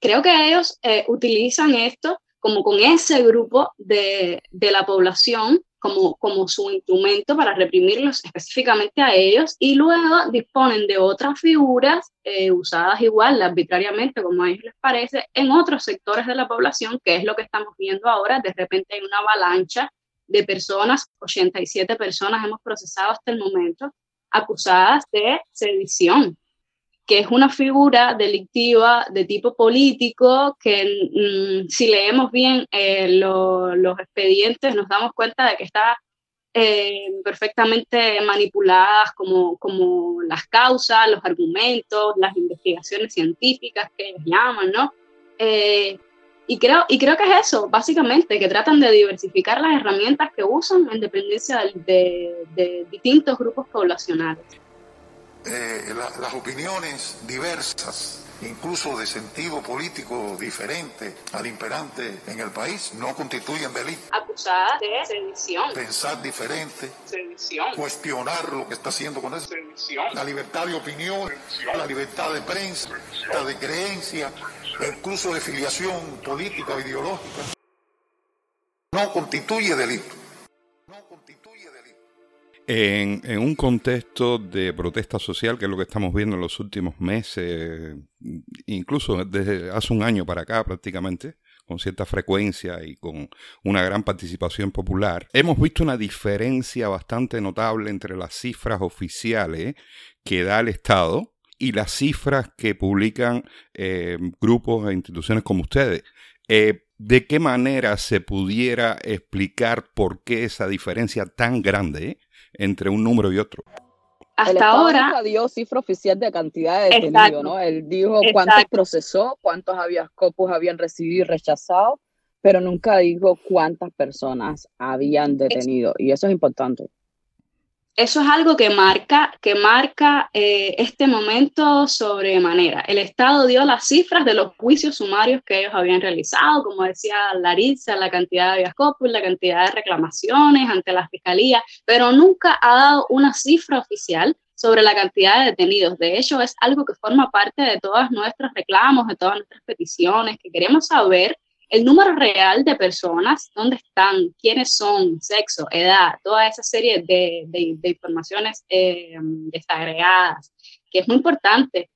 Creo que ellos eh, utilizan esto como con ese grupo de, de la población como, como su instrumento para reprimirlos específicamente a ellos y luego disponen de otras figuras eh, usadas igual arbitrariamente como a ellos les parece en otros sectores de la población, que es lo que estamos viendo ahora. De repente hay una avalancha de personas, 87 personas hemos procesado hasta el momento, acusadas de sedición, que es una figura delictiva de tipo político que mm, si leemos bien eh, los expedientes nos damos cuenta de que está eh, perfectamente manipuladas como, como las causas, los argumentos, las investigaciones científicas que llaman, ¿no? Eh, y creo, y creo que es eso, básicamente, que tratan de diversificar las herramientas que usan en dependencia de, de, distintos grupos poblacionales. Eh, las opiniones diversas, incluso de sentido político diferente al imperante en el país, no constituyen delito. Acusadas de sedición. Pensar diferente. Sedición. Cuestionar lo que está haciendo con eso. Sedición. La libertad de opinión, la libertad de prensa, la de creencia incluso de filiación política o ideológica, no constituye delito. En, un contexto de protesta social, que es lo que estamos viendo en los últimos meses, incluso desde hace un año para acá prácticamente, con cierta frecuencia y con una gran participación popular, hemos visto una diferencia bastante notable entre las cifras oficiales que da el Estado y las cifras que publican eh, grupos e instituciones como ustedes. Eh, ¿De qué manera se pudiera explicar por qué esa diferencia tan grande entre un número y otro? Hasta ahora nunca dio cifra oficial de cantidad de detenidos, ¿no? Él dijo cuántos procesó, cuántos había copos habían recibido y rechazado, pero nunca dijo cuántas personas habían detenido, y eso es importante eso es algo que marca, que marca eh, este momento sobremanera. El Estado dio las cifras de los juicios sumarios que ellos habían realizado, como decía Larissa, la cantidad de corpus, la cantidad de reclamaciones ante la Fiscalía, pero nunca ha dado una cifra oficial sobre la cantidad de detenidos. De hecho, es algo que forma parte de todos nuestros reclamos, de todas nuestras peticiones, que queremos saber el número real de personas, dónde están, quiénes son, sexo, edad, toda esa serie de, de, informaciones eh, desagregadas, que es muy importante.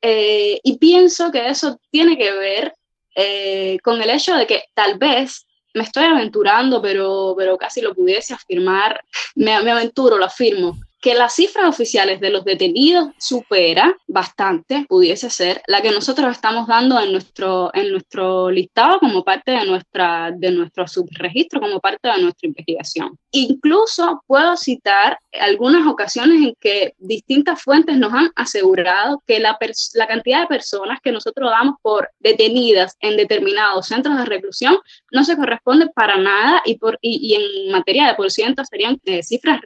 Eh, y pienso que eso tiene que ver eh, con el hecho de que tal vez me estoy aventurando, pero, pero casi lo pudiese afirmar, [LAUGHS] me, me aventuro, lo afirmo, que las cifras oficiales de los detenidos supera bastante, pudiese ser, la que nosotros estamos dando en nuestro, en nuestro listado como parte de, nuestra, de nuestro subregistro, como parte de nuestra investigación. Incluso puedo citar algunas ocasiones en que distintas fuentes nos han asegurado que la, la cantidad de personas que nosotros damos por detenidas en determinados centros de reclusión no se corresponde para nada y, por, y, en materia de por ciento serían eh, cifras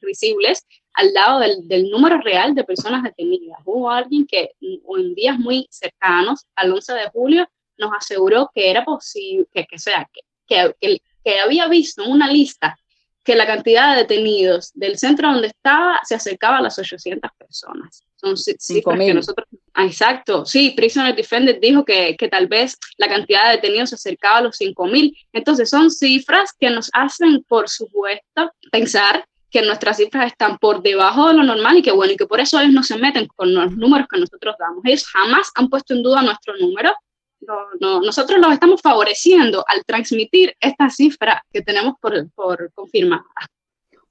risibles al lado del, número real de personas detenidas. Hubo alguien que en días muy cercanos al 11 de julio nos aseguró que era posible, que, sea, que, que, había visto una lista que la cantidad de detenidos del centro donde estaba se acercaba a las 800 personas. Son cifras que nosotros... Ah, exacto, sí, Prisoner Defender dijo que, que, tal vez la cantidad de detenidos se acercaba a los 5.000. Entonces son cifras que nos hacen, por supuesto, pensar que nuestras cifras están por debajo de lo normal y que bueno, y que por eso ellos no se meten con los números que nosotros damos. Ellos jamás han puesto en duda nuestro número. No, nosotros los estamos favoreciendo al transmitir esta cifra que tenemos por, por confirmada.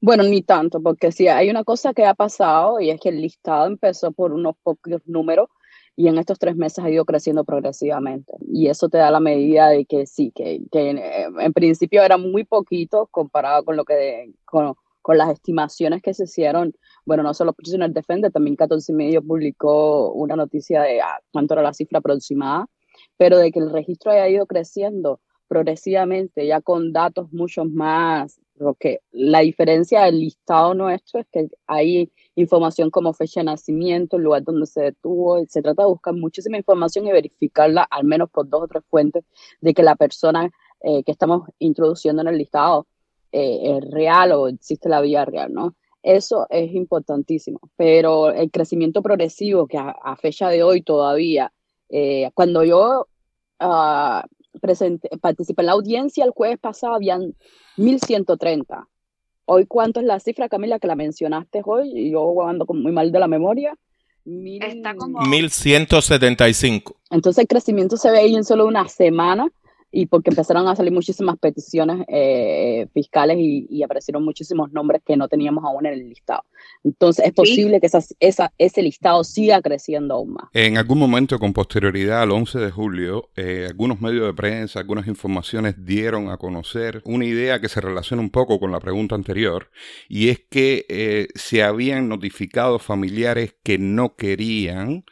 Bueno, ni tanto, porque sí, hay una cosa que ha pasado y es que el listado empezó por unos pocos números y en estos tres meses ha ido creciendo progresivamente. Y eso te da la medida de que sí, que, que en, principio era muy poquito comparado con lo que, con, con las estimaciones que se hicieron, bueno, no solo Prisoner Defender, también 14 y medio publicó una noticia de ah, cuánto era la cifra aproximada, pero de que el registro haya ido creciendo progresivamente, ya con datos mucho más, porque la diferencia del listado nuestro es que hay información como fecha de nacimiento, el lugar donde se detuvo, se trata de buscar muchísima información y verificarla al menos por dos o tres fuentes de que la persona eh, que estamos introduciendo en el listado eh, es real o existe la vida real, ¿no? Eso es importantísimo, pero el crecimiento progresivo que a, fecha de hoy todavía, eh, cuando yo uh, participé en la audiencia el jueves pasado, habían 1130. Hoy, ¿cuánto es la cifra, Camila, que la mencionaste hoy? Y yo ando muy mal de la memoria. Está como... 1175. Entonces el crecimiento se ve ahí en solo una semana y porque empezaron a salir muchísimas peticiones eh, fiscales y, aparecieron muchísimos nombres que no teníamos aún en el listado. Entonces es posible que esa, ese listado siga creciendo aún más. En algún momento con posterioridad al 11 de julio, eh, algunos medios de prensa, algunas informaciones dieron a conocer una idea que se relaciona un poco con la pregunta anterior, y es que eh, se habían notificado familiares que no querían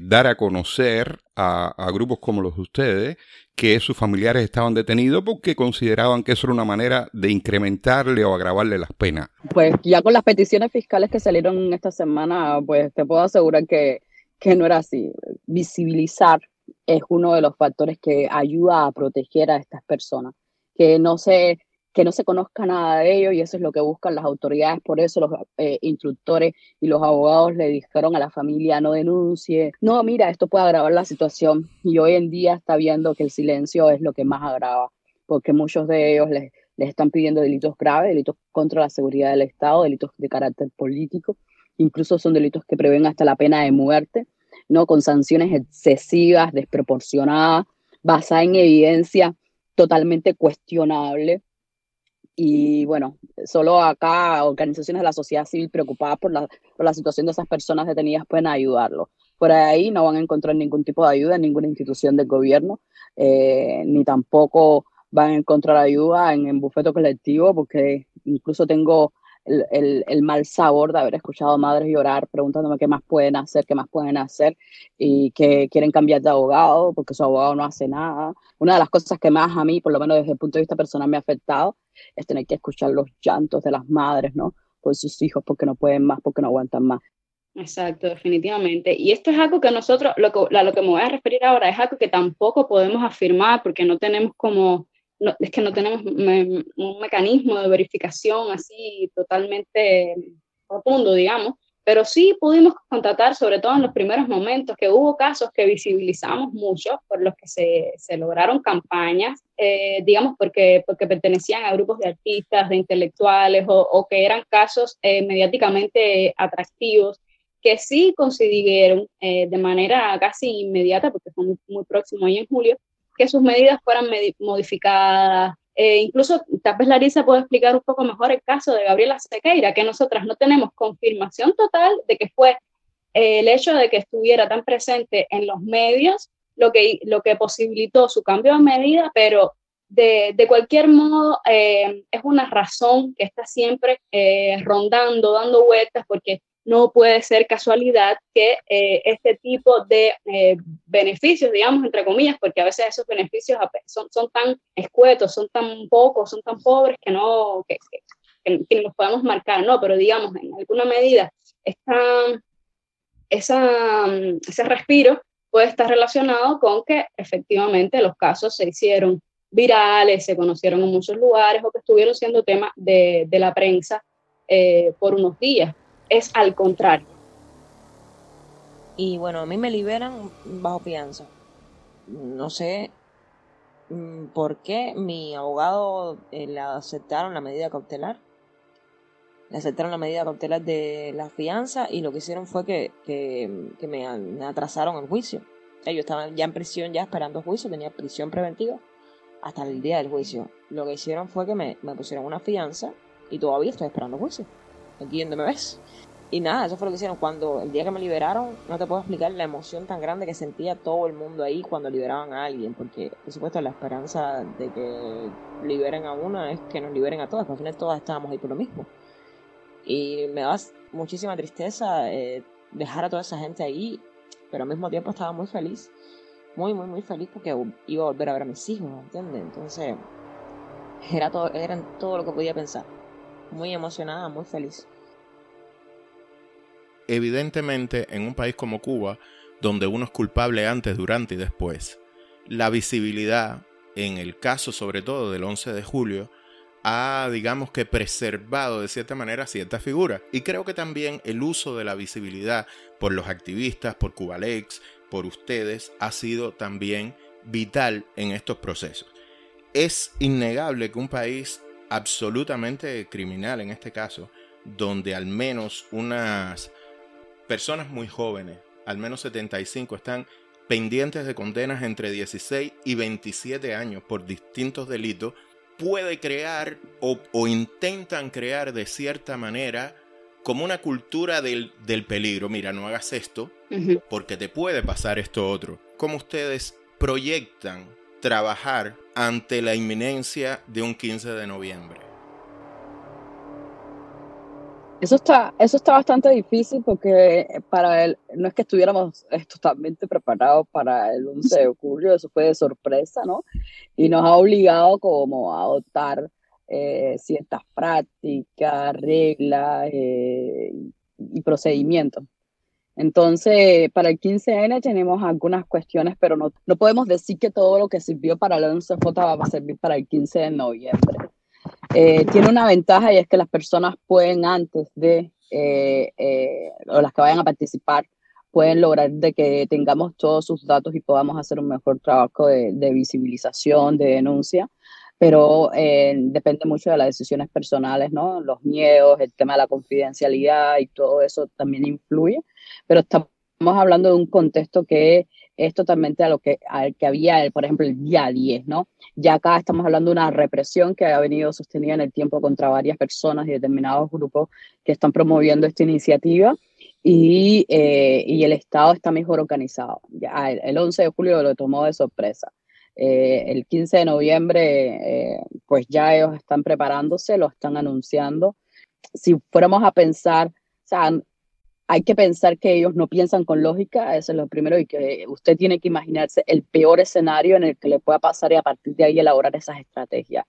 dar a conocer a, a, grupos como los de ustedes que sus familiares estaban detenidos porque consideraban que eso era una manera de incrementarle o agravarle las penas. Pues ya con las peticiones fiscales que salieron esta semana, pues te puedo asegurar que, que no era así. Visibilizar es uno de los factores que ayuda a proteger a estas personas, que no se que no se conozca nada de ellos y eso es lo que buscan las autoridades. Por eso los eh, instructores y los abogados le dijeron a la familia no denuncie, no, mira, esto puede agravar la situación y hoy en día está viendo que el silencio es lo que más agrava, porque muchos de ellos les, les están pidiendo delitos graves, delitos contra la seguridad del Estado, delitos de carácter político, incluso son delitos que prevén hasta la pena de muerte, ¿no? con sanciones excesivas, desproporcionadas, basadas en evidencia totalmente cuestionable y bueno, solo acá organizaciones de la sociedad civil preocupadas por la, por la situación de esas personas detenidas pueden ayudarlo. Por ahí no van a encontrar ningún tipo de ayuda en ninguna institución del gobierno, eh, ni tampoco van a encontrar ayuda en, en bufeto colectivo, porque incluso tengo el, el, mal sabor de haber escuchado madres llorar preguntándome qué más pueden hacer, qué más pueden hacer y que quieren cambiar de abogado porque su abogado no hace nada. Una de las cosas que más a mí, por lo menos desde el punto de vista personal, me ha afectado es tener que escuchar los llantos de las madres, ¿no? Por sus hijos porque no pueden más, porque no aguantan más. Exacto, definitivamente. Y esto es algo que nosotros, lo que, a lo que me voy a referir ahora, es algo que tampoco podemos afirmar porque no tenemos como es que no tenemos un mecanismo de verificación así totalmente profundo, digamos, pero sí pudimos constatar, sobre todo en los primeros momentos, que hubo casos que visibilizamos mucho, por los que se, se lograron campañas, eh, digamos, porque, porque pertenecían a grupos de artistas, de intelectuales, o, o que eran casos eh, mediáticamente atractivos, que sí consiguieron eh, de manera casi inmediata, porque fue muy, muy próximo ahí en julio, que sus medidas fueran modificadas. Eh, incluso, tal vez Larisa puede explicar un poco mejor el caso de Gabriela Sequeira, que nosotras no tenemos confirmación total de que fue eh, el hecho de que estuviera tan presente en los medios lo que, lo que posibilitó su cambio de medida, pero de, de cualquier modo eh, es una razón que está siempre rondando, dando vueltas, porque no puede ser casualidad que eh, este tipo de eh, beneficios, digamos, entre comillas, porque a veces esos beneficios son, son tan escuetos, son tan pocos, son tan pobres que no, que, que, los podemos marcar, no, pero digamos, en alguna medida, esta, esa, ese respiro puede estar relacionado con que efectivamente los casos se hicieron virales, se conocieron en muchos lugares o que estuvieron siendo tema de, de la prensa eh, por unos días es al contrario. Y bueno, a mí me liberan bajo fianza. No sé mm, por qué mi abogado eh, le aceptaron la medida cautelar. Le aceptaron la medida cautelar de la fianza y lo que hicieron fue que, que, me, atrasaron el juicio. Ellos estaban ya en prisión, ya esperando juicio, tenía prisión preventiva hasta el día del juicio. Lo que hicieron fue que me, me pusieron una fianza y todavía estoy esperando juicio. Aquí donde me ves. Y nada, eso fue lo que hicieron. Cuando el día que me liberaron, no te puedo explicar la emoción tan grande que sentía todo el mundo ahí cuando liberaban a alguien. Porque, por supuesto, la esperanza de que liberen a uno es que nos liberen a todas. Porque al final todas estábamos ahí por lo mismo. Y me da muchísima tristeza eh, dejar a toda esa gente ahí. Pero al mismo tiempo estaba muy feliz. Muy, muy, muy feliz porque iba a volver a ver a mis hijos, ¿entiendes? Entonces, era todo, eran todo lo que podía pensar. Muy emocionada, muy feliz evidentemente en un país como Cuba, donde uno es culpable antes, durante y después, la visibilidad, en el caso sobre todo del 11 de julio, ha, digamos que, preservado de cierta manera cierta figura. Y creo que también el uso de la visibilidad por los activistas, por Cubalex, por ustedes, ha sido también vital en estos procesos. Es innegable que un país absolutamente criminal en este caso, donde al menos unas personas muy jóvenes, al menos 75, están pendientes de condenas entre 16 y 27 años por distintos delitos, puede crear o, intentan crear de cierta manera como una cultura del, peligro. Mira, no hagas esto porque te puede pasar esto otro. ¿Cómo ustedes proyectan trabajar ante la inminencia de un 15 de noviembre? Eso está, eso está bastante difícil porque para él, no es que estuviéramos totalmente preparados para el 11 de julio, eso fue de sorpresa, ¿no? Y nos ha obligado como a adoptar eh, ciertas prácticas, reglas eh, y procedimientos. Entonces, para el 15N tenemos algunas cuestiones, pero no, no podemos decir que todo lo que sirvió para el 11J va a servir para el 15 de noviembre. Eh, tiene una ventaja y es que las personas pueden antes de, eh, eh, o las que vayan a participar, pueden lograr de que tengamos todos sus datos y podamos hacer un mejor trabajo de, visibilización, de denuncia, pero depende mucho de las decisiones personales, ¿no? Los miedos, el tema de la confidencialidad y todo eso también influye, pero estamos hablando de un contexto que es totalmente a lo que, al que había, por ejemplo, el día 10, ¿no? Ya acá estamos hablando de una represión que ha venido sostenida en el tiempo contra varias personas y determinados grupos que están promoviendo esta iniciativa y, eh, y el Estado está mejor organizado. Ya, el, 11 de julio lo tomó de sorpresa. Eh, el 15 de noviembre, eh, pues ya ellos están preparándose, lo están anunciando. Si fuéramos a pensar, o sea, hay que pensar que ellos no piensan con lógica, eso es lo primero, y que usted tiene que imaginarse el peor escenario en el que le pueda pasar y a partir de ahí elaborar esas estrategias.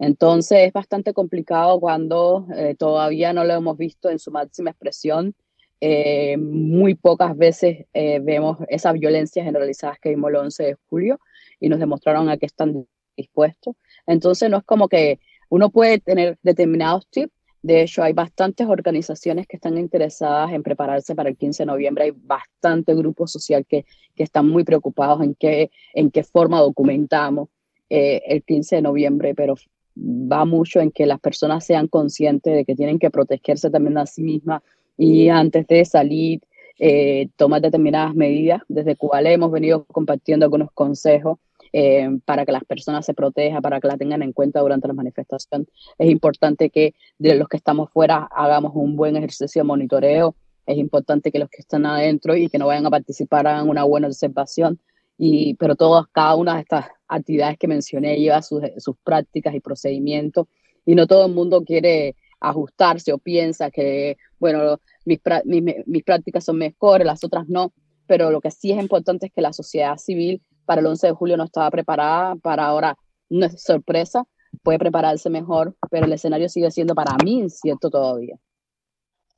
Entonces es bastante complicado cuando eh, todavía no lo hemos visto en su máxima expresión. Eh, muy pocas veces eh, vemos esas violencias generalizadas que vimos el 11 de julio y nos demostraron a qué están dispuestos. Entonces no es como que uno puede tener determinados tips, de hecho, hay bastantes organizaciones que están interesadas en prepararse para el 15 de noviembre. Hay bastante grupo social que, que están muy preocupados en qué, en qué forma documentamos eh, el 15 de noviembre, pero va mucho en que las personas sean conscientes de que tienen que protegerse también a sí mismas y antes de salir eh, tomar determinadas medidas. Desde Cuba hemos venido compartiendo algunos consejos eh, para que las personas se protejan, para que la tengan en cuenta durante la manifestación. Es importante que de los que estamos fuera hagamos un buen ejercicio de monitoreo. Es importante que los que están adentro y que no vayan a participar hagan una buena observación. Y, pero todas, cada una de estas actividades que mencioné lleva sus, sus prácticas y procedimientos. Y no todo el mundo quiere ajustarse o piensa que, bueno, mis, mis, mis prácticas son mejores, las otras no. Pero lo que sí es importante es que la sociedad civil para el 11 de julio no estaba preparada, para ahora no es sorpresa, puede prepararse mejor, pero el escenario sigue siendo para mí incierto todavía.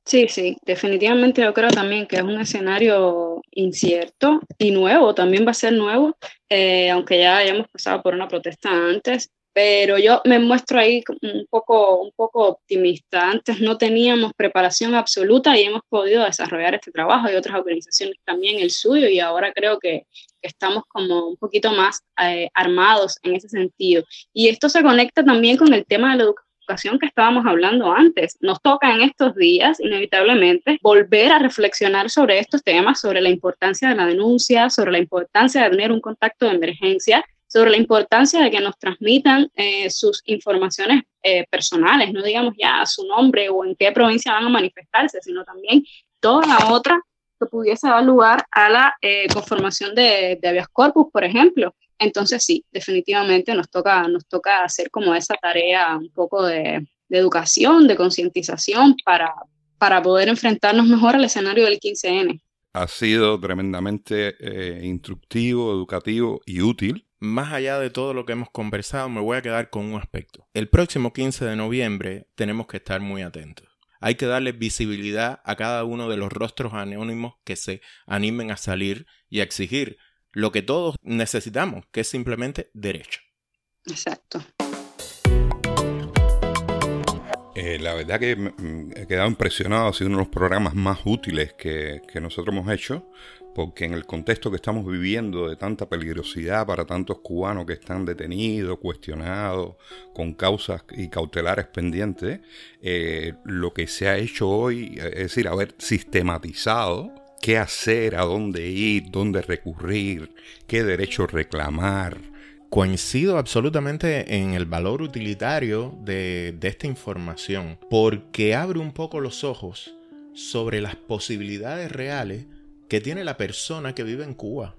Sí, sí, definitivamente yo creo también que es un escenario incierto y nuevo, también va a ser nuevo, eh, aunque ya hayamos pasado por una protesta antes, pero yo me muestro ahí un poco, un poco optimista. Antes no teníamos preparación absoluta y hemos podido desarrollar este trabajo y otras organizaciones también el suyo y ahora creo que, estamos como un poquito más eh, armados en ese sentido. Y esto se conecta también con el tema de la educación que estábamos hablando antes. Nos toca en estos días, inevitablemente, volver a reflexionar sobre estos temas, sobre la importancia de la denuncia, sobre la importancia de tener un contacto de emergencia sobre la importancia de que nos transmitan eh, sus informaciones eh, personales, no digamos ya su nombre o en qué provincia van a manifestarse, sino también toda la otra que pudiese dar lugar a la eh, conformación de, de habeas corpus, por ejemplo. Entonces sí, definitivamente nos toca, nos toca hacer como esa tarea un poco de, educación, de concientización para, para poder enfrentarnos mejor al escenario del 15N. Ha sido tremendamente instructivo, educativo y útil más allá de todo lo que hemos conversado, me voy a quedar con un aspecto. El próximo 15 de noviembre tenemos que estar muy atentos. Hay que darle visibilidad a cada uno de los rostros anónimos que se animen a salir y a exigir lo que todos necesitamos, que es simplemente derecho. Exacto. Eh, la verdad que he quedado impresionado, ha sido uno de los programas más útiles que, que nosotros hemos hecho porque en el contexto que estamos viviendo de tanta peligrosidad para tantos cubanos que están detenidos, cuestionados, con causas y cautelares pendientes, eh, lo que se ha hecho hoy, es decir, haber sistematizado qué hacer, a dónde ir, dónde recurrir, qué derecho reclamar. Coincido absolutamente en el valor utilitario de, de esta información, porque abre un poco los ojos sobre las posibilidades reales que tiene la persona que vive en Cuba.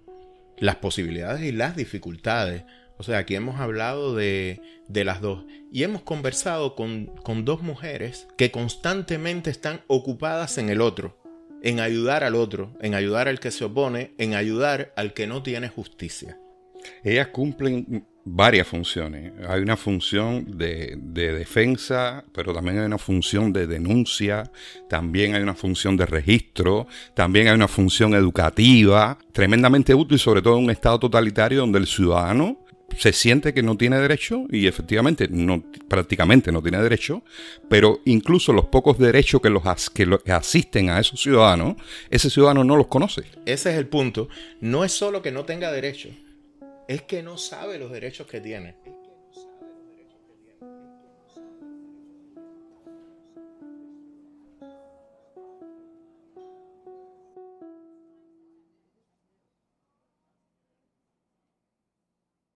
Las posibilidades y las dificultades. O sea, aquí hemos hablado de, de las dos. Y hemos conversado con, con dos mujeres que constantemente están ocupadas en el otro. En ayudar al otro, en ayudar al que se opone, en ayudar al que no tiene justicia. Ellas cumplen varias funciones. Hay una función de, de, defensa, pero también hay una función de denuncia, también hay una función de registro, también hay una función educativa, tremendamente útil, sobre todo en un Estado totalitario donde el ciudadano se siente que no tiene derecho y efectivamente no, prácticamente no tiene derecho, pero incluso los pocos derechos que los que, que asisten a esos ciudadanos, ese ciudadano no los conoce. Ese es el punto. No es solo que no tenga derecho, es que no sabe los derechos que tiene.